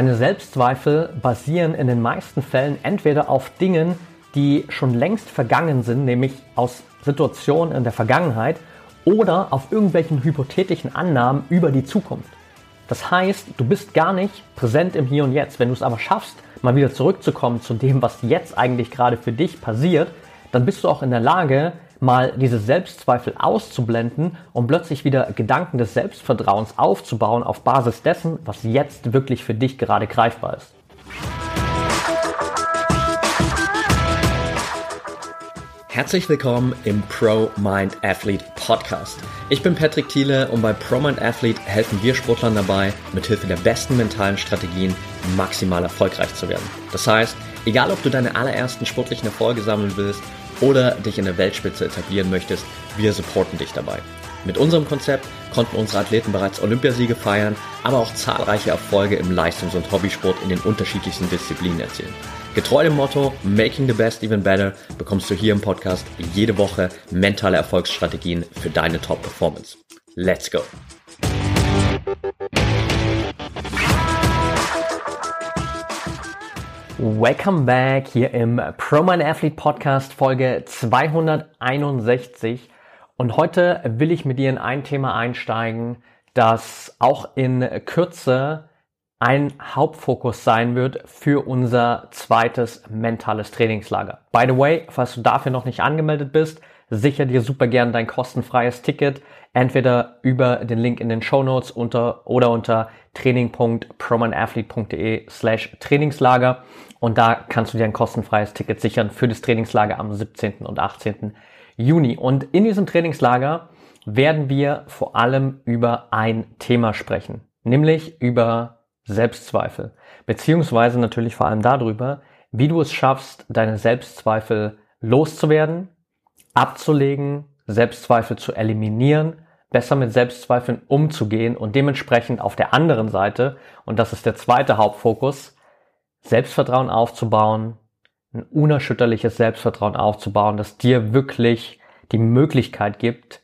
Deine Selbstzweifel basieren in den meisten Fällen entweder auf Dingen, die schon längst vergangen sind, nämlich aus Situationen in der Vergangenheit, oder auf irgendwelchen hypothetischen Annahmen über die Zukunft. Das heißt, du bist gar nicht präsent im Hier und Jetzt. Wenn du es aber schaffst, mal wieder zurückzukommen zu dem, was jetzt eigentlich gerade für dich passiert, dann bist du auch in der Lage, mal diese Selbstzweifel auszublenden und plötzlich wieder Gedanken des Selbstvertrauens aufzubauen auf Basis dessen, was jetzt wirklich für dich gerade greifbar ist. Herzlich willkommen im Pro Mind Athlete Podcast. Ich bin Patrick Thiele und bei Pro Mind Athlete helfen wir Sportlern dabei, mithilfe der besten mentalen Strategien maximal erfolgreich zu werden. Das heißt, egal ob du deine allerersten sportlichen Erfolge sammeln willst oder dich in der Weltspitze etablieren möchtest, wir supporten dich dabei. Mit unserem Konzept konnten unsere Athleten bereits Olympiasiege feiern, aber auch zahlreiche Erfolge im Leistungs- und Hobbysport in den unterschiedlichsten Disziplinen erzielen. Getreu dem Motto Making the Best Even Better bekommst du hier im Podcast jede Woche mentale Erfolgsstrategien für deine Top-Performance. Let's go! Welcome back hier im Pro Mind Athlete Podcast Folge 261 und heute will ich mit dir in ein Thema einsteigen, das auch in Kürze ein Hauptfokus sein wird für unser zweites mentales Trainingslager. By the way, falls du dafür noch nicht angemeldet bist, sicher dir super gern dein kostenfreies Ticket, entweder über den Link in den Show Notes unter, oder unter training.promanathlete.de slash Trainingslager und da kannst du dir ein kostenfreies Ticket sichern für das Trainingslager am 17. und 18. Juni. Und in diesem Trainingslager werden wir vor allem über ein Thema sprechen, nämlich über Selbstzweifel, beziehungsweise natürlich vor allem darüber, wie du es schaffst, deine Selbstzweifel loszuwerden, abzulegen, Selbstzweifel zu eliminieren, besser mit Selbstzweifeln umzugehen und dementsprechend auf der anderen Seite, und das ist der zweite Hauptfokus, Selbstvertrauen aufzubauen, ein unerschütterliches Selbstvertrauen aufzubauen, das dir wirklich die Möglichkeit gibt,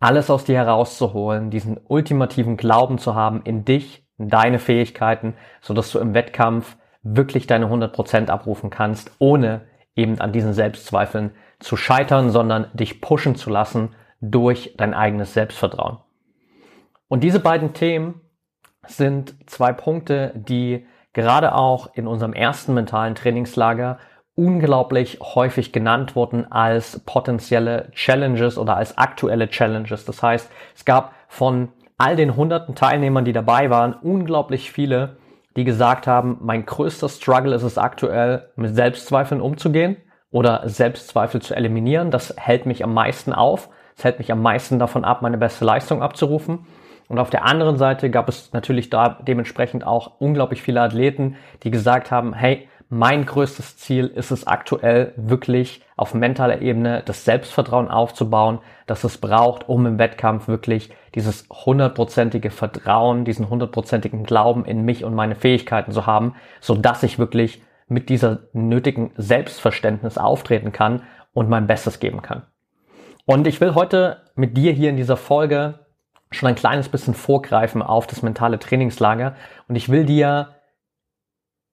alles aus dir herauszuholen, diesen ultimativen Glauben zu haben in dich, in deine Fähigkeiten, so dass du im Wettkampf wirklich deine 100% abrufen kannst, ohne eben an diesen Selbstzweifeln zu scheitern, sondern dich pushen zu lassen durch dein eigenes Selbstvertrauen. Und diese beiden Themen sind zwei Punkte, die gerade auch in unserem ersten mentalen Trainingslager unglaublich häufig genannt wurden als potenzielle Challenges oder als aktuelle Challenges. Das heißt, es gab von all den hunderten Teilnehmern, die dabei waren, unglaublich viele, die gesagt haben, mein größter Struggle ist es aktuell, mit Selbstzweifeln umzugehen oder Selbstzweifel zu eliminieren. Das hält mich am meisten auf. Das hält mich am meisten davon ab, meine beste Leistung abzurufen. Und auf der anderen Seite gab es natürlich da dementsprechend auch unglaublich viele Athleten, die gesagt haben, hey, mein größtes Ziel ist es aktuell wirklich auf mentaler Ebene das Selbstvertrauen aufzubauen, das es braucht, um im Wettkampf wirklich dieses hundertprozentige Vertrauen, diesen hundertprozentigen Glauben in mich und meine Fähigkeiten zu haben, so dass ich wirklich mit dieser nötigen Selbstverständnis auftreten kann und mein Bestes geben kann. Und ich will heute mit dir hier in dieser Folge schon ein kleines bisschen vorgreifen auf das mentale Trainingslager und ich will dir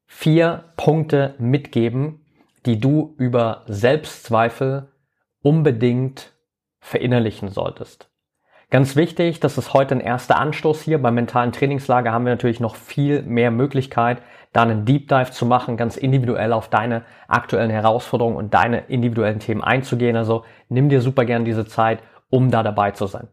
vier Punkte mitgeben, die du über Selbstzweifel unbedingt verinnerlichen solltest. Ganz wichtig, das ist heute ein erster Anstoß hier. Beim mentalen Trainingslager haben wir natürlich noch viel mehr Möglichkeit, da einen Deep Dive zu machen, ganz individuell auf deine aktuellen Herausforderungen und deine individuellen Themen einzugehen. Also nimm dir super gern diese Zeit, um da dabei zu sein.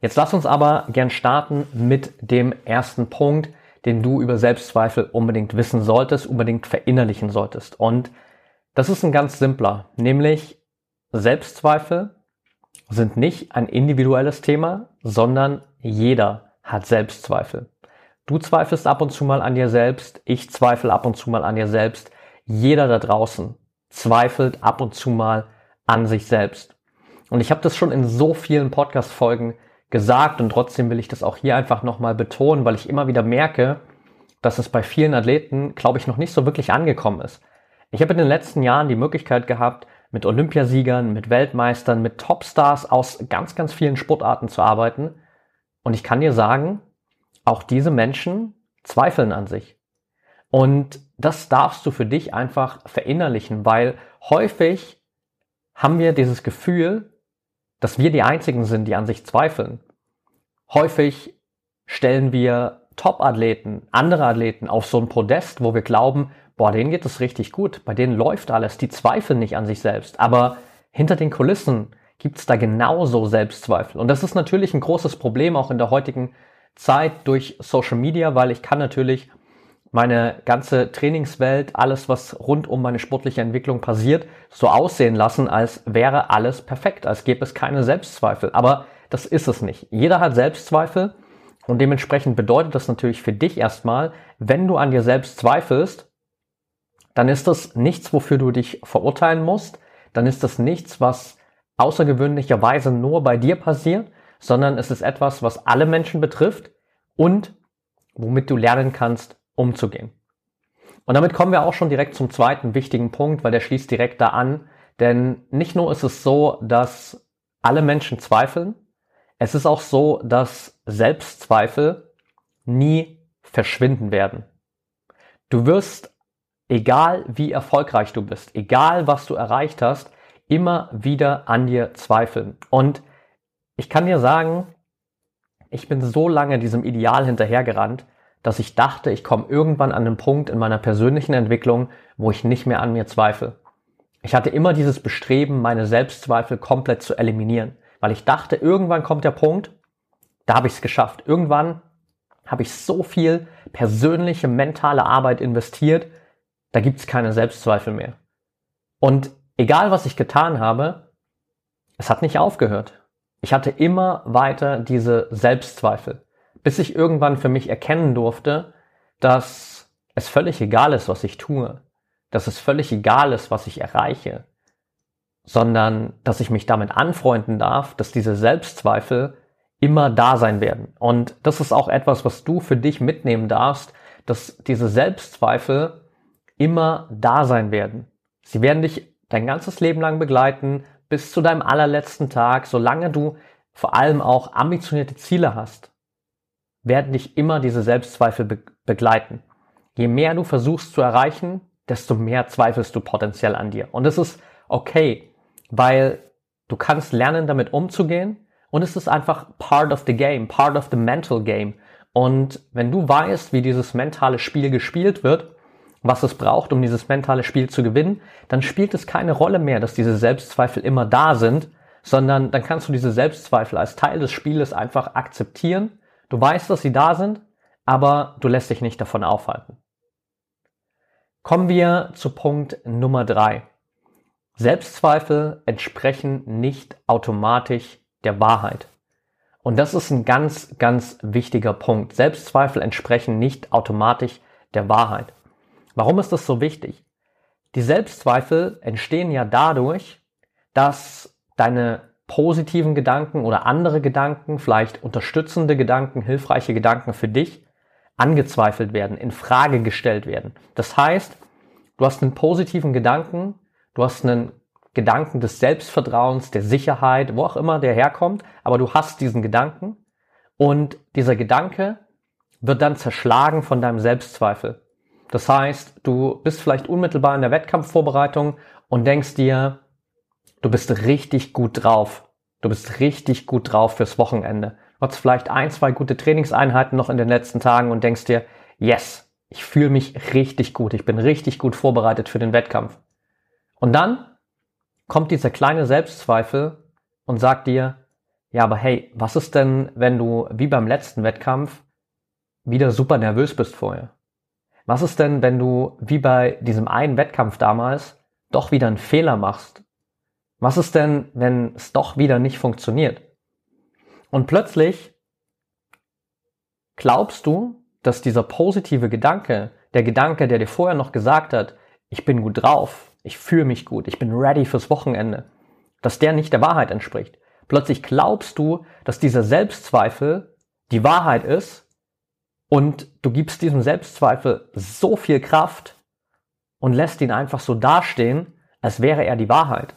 Jetzt lass uns aber gern starten mit dem ersten Punkt, den du über Selbstzweifel unbedingt wissen solltest, unbedingt verinnerlichen solltest. Und das ist ein ganz simpler, nämlich Selbstzweifel sind nicht ein individuelles Thema, sondern jeder hat Selbstzweifel. Du zweifelst ab und zu mal an dir selbst, ich zweifle ab und zu mal an dir selbst. Jeder da draußen zweifelt ab und zu mal an sich selbst. Und ich habe das schon in so vielen Podcast-Folgen gesagt und trotzdem will ich das auch hier einfach nochmal betonen, weil ich immer wieder merke, dass es bei vielen Athleten, glaube ich, noch nicht so wirklich angekommen ist. Ich habe in den letzten Jahren die Möglichkeit gehabt, mit Olympiasiegern, mit Weltmeistern, mit Topstars aus ganz, ganz vielen Sportarten zu arbeiten. Und ich kann dir sagen, auch diese Menschen zweifeln an sich. Und das darfst du für dich einfach verinnerlichen, weil häufig haben wir dieses Gefühl, dass wir die Einzigen sind, die an sich zweifeln. Häufig stellen wir Top-Athleten, andere Athleten auf so ein Podest, wo wir glauben, boah, denen geht es richtig gut, bei denen läuft alles, die zweifeln nicht an sich selbst. Aber hinter den Kulissen gibt es da genauso Selbstzweifel. Und das ist natürlich ein großes Problem auch in der heutigen Zeit durch Social Media, weil ich kann natürlich meine ganze Trainingswelt, alles, was rund um meine sportliche Entwicklung passiert, so aussehen lassen, als wäre alles perfekt, als gäbe es keine Selbstzweifel. Aber das ist es nicht. Jeder hat Selbstzweifel und dementsprechend bedeutet das natürlich für dich erstmal, wenn du an dir selbst zweifelst, dann ist das nichts, wofür du dich verurteilen musst, dann ist das nichts, was außergewöhnlicherweise nur bei dir passiert, sondern es ist etwas, was alle Menschen betrifft und womit du lernen kannst, umzugehen. Und damit kommen wir auch schon direkt zum zweiten wichtigen Punkt, weil der schließt direkt da an. Denn nicht nur ist es so, dass alle Menschen zweifeln, es ist auch so, dass Selbstzweifel nie verschwinden werden. Du wirst, egal wie erfolgreich du bist, egal was du erreicht hast, immer wieder an dir zweifeln. Und ich kann dir sagen, ich bin so lange diesem Ideal hinterhergerannt, dass ich dachte, ich komme irgendwann an den Punkt in meiner persönlichen Entwicklung, wo ich nicht mehr an mir zweifle. Ich hatte immer dieses Bestreben, meine Selbstzweifel komplett zu eliminieren, weil ich dachte, irgendwann kommt der Punkt, da habe ich es geschafft. Irgendwann habe ich so viel persönliche, mentale Arbeit investiert, da gibt es keine Selbstzweifel mehr. Und egal, was ich getan habe, es hat nicht aufgehört. Ich hatte immer weiter diese Selbstzweifel bis ich irgendwann für mich erkennen durfte, dass es völlig egal ist, was ich tue, dass es völlig egal ist, was ich erreiche, sondern dass ich mich damit anfreunden darf, dass diese Selbstzweifel immer da sein werden. Und das ist auch etwas, was du für dich mitnehmen darfst, dass diese Selbstzweifel immer da sein werden. Sie werden dich dein ganzes Leben lang begleiten, bis zu deinem allerletzten Tag, solange du vor allem auch ambitionierte Ziele hast werden dich immer diese Selbstzweifel be begleiten. Je mehr du versuchst zu erreichen, desto mehr zweifelst du potenziell an dir. Und es ist okay, weil du kannst lernen, damit umzugehen. Und es ist einfach part of the game, part of the mental game. Und wenn du weißt, wie dieses mentale Spiel gespielt wird, was es braucht, um dieses mentale Spiel zu gewinnen, dann spielt es keine Rolle mehr, dass diese Selbstzweifel immer da sind, sondern dann kannst du diese Selbstzweifel als Teil des Spieles einfach akzeptieren Du weißt, dass sie da sind, aber du lässt dich nicht davon aufhalten. Kommen wir zu Punkt Nummer drei. Selbstzweifel entsprechen nicht automatisch der Wahrheit. Und das ist ein ganz, ganz wichtiger Punkt. Selbstzweifel entsprechen nicht automatisch der Wahrheit. Warum ist das so wichtig? Die Selbstzweifel entstehen ja dadurch, dass deine positiven Gedanken oder andere Gedanken, vielleicht unterstützende Gedanken, hilfreiche Gedanken für dich angezweifelt werden, in Frage gestellt werden. Das heißt, du hast einen positiven Gedanken, du hast einen Gedanken des Selbstvertrauens, der Sicherheit, wo auch immer der herkommt, aber du hast diesen Gedanken und dieser Gedanke wird dann zerschlagen von deinem Selbstzweifel. Das heißt, du bist vielleicht unmittelbar in der Wettkampfvorbereitung und denkst dir, Du bist richtig gut drauf. Du bist richtig gut drauf fürs Wochenende. Du hast vielleicht ein, zwei gute Trainingseinheiten noch in den letzten Tagen und denkst dir, yes, ich fühle mich richtig gut. Ich bin richtig gut vorbereitet für den Wettkampf. Und dann kommt dieser kleine Selbstzweifel und sagt dir, ja, aber hey, was ist denn, wenn du wie beim letzten Wettkampf wieder super nervös bist vorher? Was ist denn, wenn du wie bei diesem einen Wettkampf damals doch wieder einen Fehler machst was ist denn, wenn es doch wieder nicht funktioniert? Und plötzlich glaubst du, dass dieser positive Gedanke, der Gedanke, der dir vorher noch gesagt hat, ich bin gut drauf, ich fühle mich gut, ich bin ready fürs Wochenende, dass der nicht der Wahrheit entspricht. Plötzlich glaubst du, dass dieser Selbstzweifel die Wahrheit ist und du gibst diesem Selbstzweifel so viel Kraft und lässt ihn einfach so dastehen, als wäre er die Wahrheit.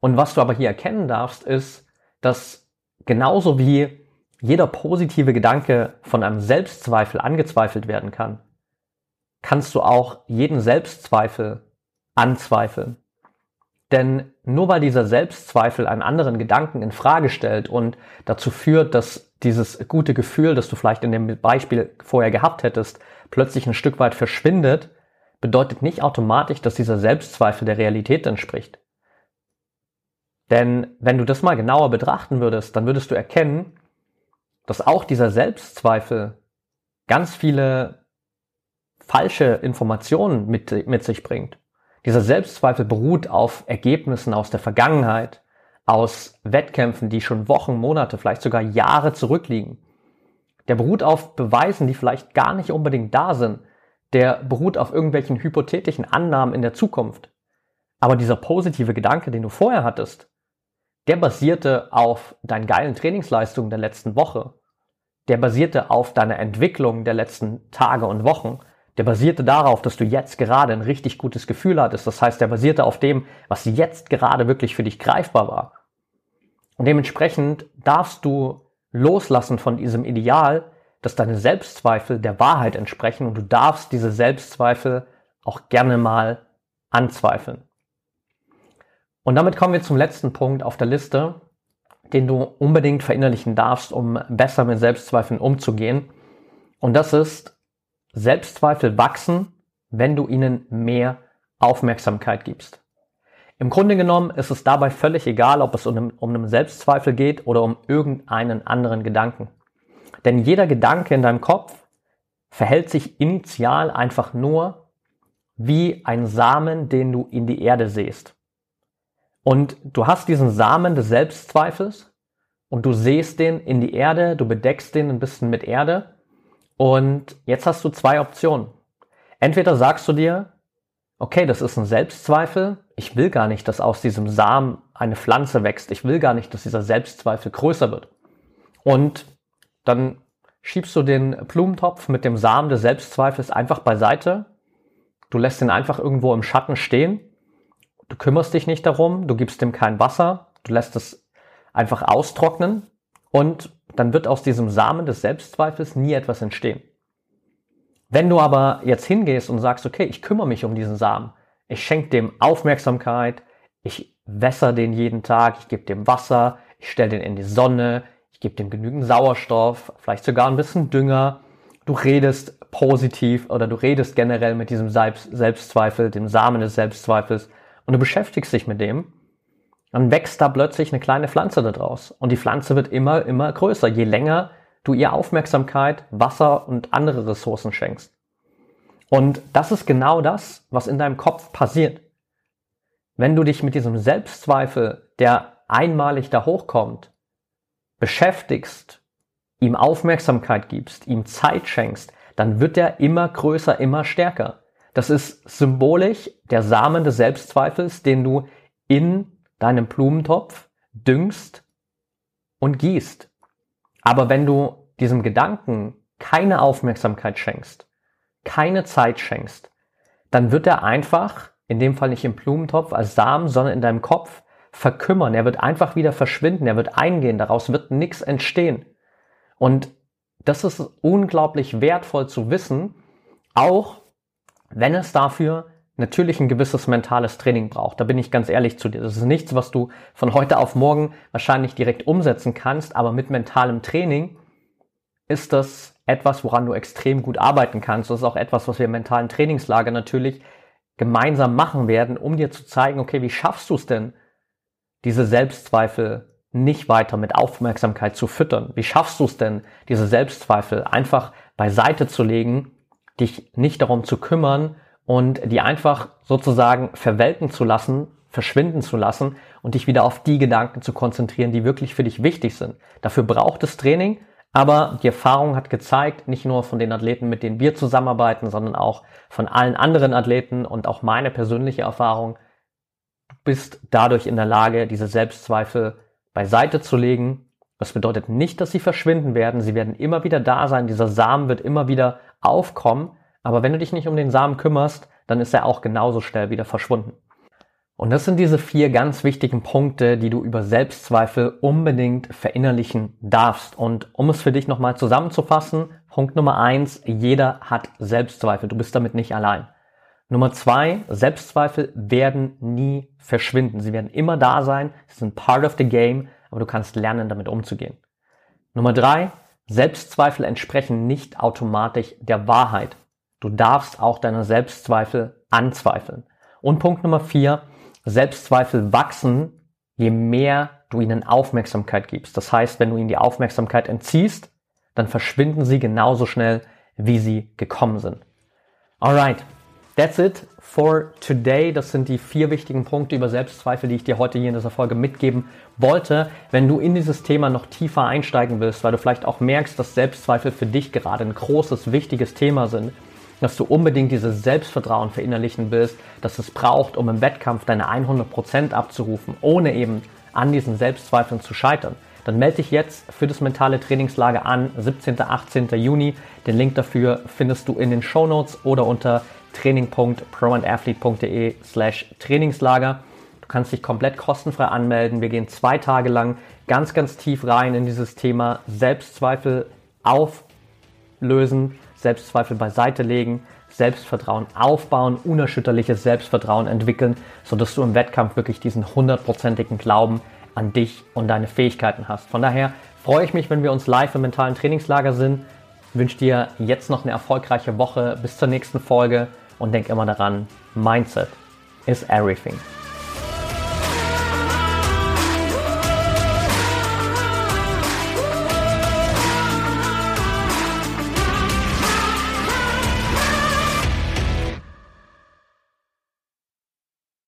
Und was du aber hier erkennen darfst, ist, dass genauso wie jeder positive Gedanke von einem Selbstzweifel angezweifelt werden kann, kannst du auch jeden Selbstzweifel anzweifeln. Denn nur weil dieser Selbstzweifel einen anderen Gedanken in Frage stellt und dazu führt, dass dieses gute Gefühl, das du vielleicht in dem Beispiel vorher gehabt hättest, plötzlich ein Stück weit verschwindet, bedeutet nicht automatisch, dass dieser Selbstzweifel der Realität entspricht. Denn wenn du das mal genauer betrachten würdest, dann würdest du erkennen, dass auch dieser Selbstzweifel ganz viele falsche Informationen mit, mit sich bringt. Dieser Selbstzweifel beruht auf Ergebnissen aus der Vergangenheit, aus Wettkämpfen, die schon Wochen, Monate, vielleicht sogar Jahre zurückliegen. Der beruht auf Beweisen, die vielleicht gar nicht unbedingt da sind. Der beruht auf irgendwelchen hypothetischen Annahmen in der Zukunft. Aber dieser positive Gedanke, den du vorher hattest, der basierte auf deinen geilen Trainingsleistungen der letzten Woche. Der basierte auf deiner Entwicklung der letzten Tage und Wochen der basierte darauf, dass du jetzt gerade ein richtig gutes Gefühl hattest. Das heißt, der basierte auf dem, was jetzt gerade wirklich für dich greifbar war. Und dementsprechend darfst du loslassen von diesem Ideal, dass deine Selbstzweifel der Wahrheit entsprechen und du darfst diese Selbstzweifel auch gerne mal anzweifeln. Und damit kommen wir zum letzten Punkt auf der Liste, den du unbedingt verinnerlichen darfst, um besser mit Selbstzweifeln umzugehen. Und das ist, Selbstzweifel wachsen, wenn du ihnen mehr Aufmerksamkeit gibst. Im Grunde genommen ist es dabei völlig egal, ob es um um einen Selbstzweifel geht oder um irgendeinen anderen Gedanken. Denn jeder Gedanke in deinem Kopf verhält sich initial einfach nur wie ein Samen, den du in die Erde sähst. Und du hast diesen Samen des Selbstzweifels und du sähst den in die Erde, du bedeckst den ein bisschen mit Erde und jetzt hast du zwei Optionen. Entweder sagst du dir, okay, das ist ein Selbstzweifel, ich will gar nicht, dass aus diesem Samen eine Pflanze wächst, ich will gar nicht, dass dieser Selbstzweifel größer wird. Und dann schiebst du den Blumentopf mit dem Samen des Selbstzweifels einfach beiseite, du lässt ihn einfach irgendwo im Schatten stehen, du kümmerst dich nicht darum, du gibst ihm kein Wasser, du lässt es einfach austrocknen und dann wird aus diesem Samen des Selbstzweifels nie etwas entstehen. Wenn du aber jetzt hingehst und sagst, okay, ich kümmere mich um diesen Samen, ich schenke dem Aufmerksamkeit, ich wässer den jeden Tag, ich gebe dem Wasser, ich stelle den in die Sonne, ich gebe dem genügend Sauerstoff, vielleicht sogar ein bisschen Dünger, du redest positiv oder du redest generell mit diesem Selbstzweifel, dem Samen des Selbstzweifels und du beschäftigst dich mit dem, dann wächst da plötzlich eine kleine Pflanze daraus. Und die Pflanze wird immer, immer größer, je länger du ihr Aufmerksamkeit, Wasser und andere Ressourcen schenkst. Und das ist genau das, was in deinem Kopf passiert. Wenn du dich mit diesem Selbstzweifel, der einmalig da hochkommt, beschäftigst, ihm Aufmerksamkeit gibst, ihm Zeit schenkst, dann wird er immer größer, immer stärker. Das ist symbolisch der Samen des Selbstzweifels, den du in deinen Blumentopf düngst und gießt. Aber wenn du diesem Gedanken keine Aufmerksamkeit schenkst, keine Zeit schenkst, dann wird er einfach, in dem Fall nicht im Blumentopf als Samen, sondern in deinem Kopf verkümmern. Er wird einfach wieder verschwinden, er wird eingehen, daraus wird nichts entstehen. Und das ist unglaublich wertvoll zu wissen, auch wenn es dafür natürlich ein gewisses mentales Training braucht. Da bin ich ganz ehrlich zu dir. Das ist nichts, was du von heute auf morgen wahrscheinlich direkt umsetzen kannst, aber mit mentalem Training ist das etwas, woran du extrem gut arbeiten kannst. Das ist auch etwas, was wir im mentalen Trainingslager natürlich gemeinsam machen werden, um dir zu zeigen, okay, wie schaffst du es denn, diese Selbstzweifel nicht weiter mit Aufmerksamkeit zu füttern? Wie schaffst du es denn, diese Selbstzweifel einfach beiseite zu legen, dich nicht darum zu kümmern, und die einfach sozusagen verwelken zu lassen, verschwinden zu lassen und dich wieder auf die Gedanken zu konzentrieren, die wirklich für dich wichtig sind. Dafür braucht es Training, aber die Erfahrung hat gezeigt, nicht nur von den Athleten, mit denen wir zusammenarbeiten, sondern auch von allen anderen Athleten und auch meine persönliche Erfahrung, du bist dadurch in der Lage, diese Selbstzweifel beiseite zu legen. Das bedeutet nicht, dass sie verschwinden werden. Sie werden immer wieder da sein. Dieser Samen wird immer wieder aufkommen. Aber wenn du dich nicht um den Samen kümmerst, dann ist er auch genauso schnell wieder verschwunden. Und das sind diese vier ganz wichtigen Punkte, die du über Selbstzweifel unbedingt verinnerlichen darfst. Und um es für dich nochmal zusammenzufassen, Punkt Nummer eins, jeder hat Selbstzweifel. Du bist damit nicht allein. Nummer zwei, Selbstzweifel werden nie verschwinden. Sie werden immer da sein. Sie sind part of the game, aber du kannst lernen, damit umzugehen. Nummer drei, Selbstzweifel entsprechen nicht automatisch der Wahrheit. Du darfst auch deine Selbstzweifel anzweifeln. Und Punkt Nummer vier, Selbstzweifel wachsen, je mehr du ihnen Aufmerksamkeit gibst. Das heißt, wenn du ihnen die Aufmerksamkeit entziehst, dann verschwinden sie genauso schnell, wie sie gekommen sind. Alright, that's it for today. Das sind die vier wichtigen Punkte über Selbstzweifel, die ich dir heute hier in dieser Folge mitgeben wollte. Wenn du in dieses Thema noch tiefer einsteigen willst, weil du vielleicht auch merkst, dass Selbstzweifel für dich gerade ein großes, wichtiges Thema sind, dass du unbedingt dieses Selbstvertrauen verinnerlichen willst, dass es braucht, um im Wettkampf deine 100% abzurufen, ohne eben an diesen Selbstzweifeln zu scheitern, dann melde dich jetzt für das mentale Trainingslager an, 17. 18. Juni. Den Link dafür findest du in den Show Notes oder unter training.proandathlete.de slash Trainingslager. Du kannst dich komplett kostenfrei anmelden. Wir gehen zwei Tage lang ganz, ganz tief rein in dieses Thema Selbstzweifel auflösen, Selbstzweifel beiseite legen, Selbstvertrauen aufbauen, unerschütterliches Selbstvertrauen entwickeln, sodass du im Wettkampf wirklich diesen hundertprozentigen Glauben an dich und deine Fähigkeiten hast. Von daher freue ich mich, wenn wir uns live im mentalen Trainingslager sind. Wünsche dir jetzt noch eine erfolgreiche Woche. Bis zur nächsten Folge und denk immer daran, Mindset is everything.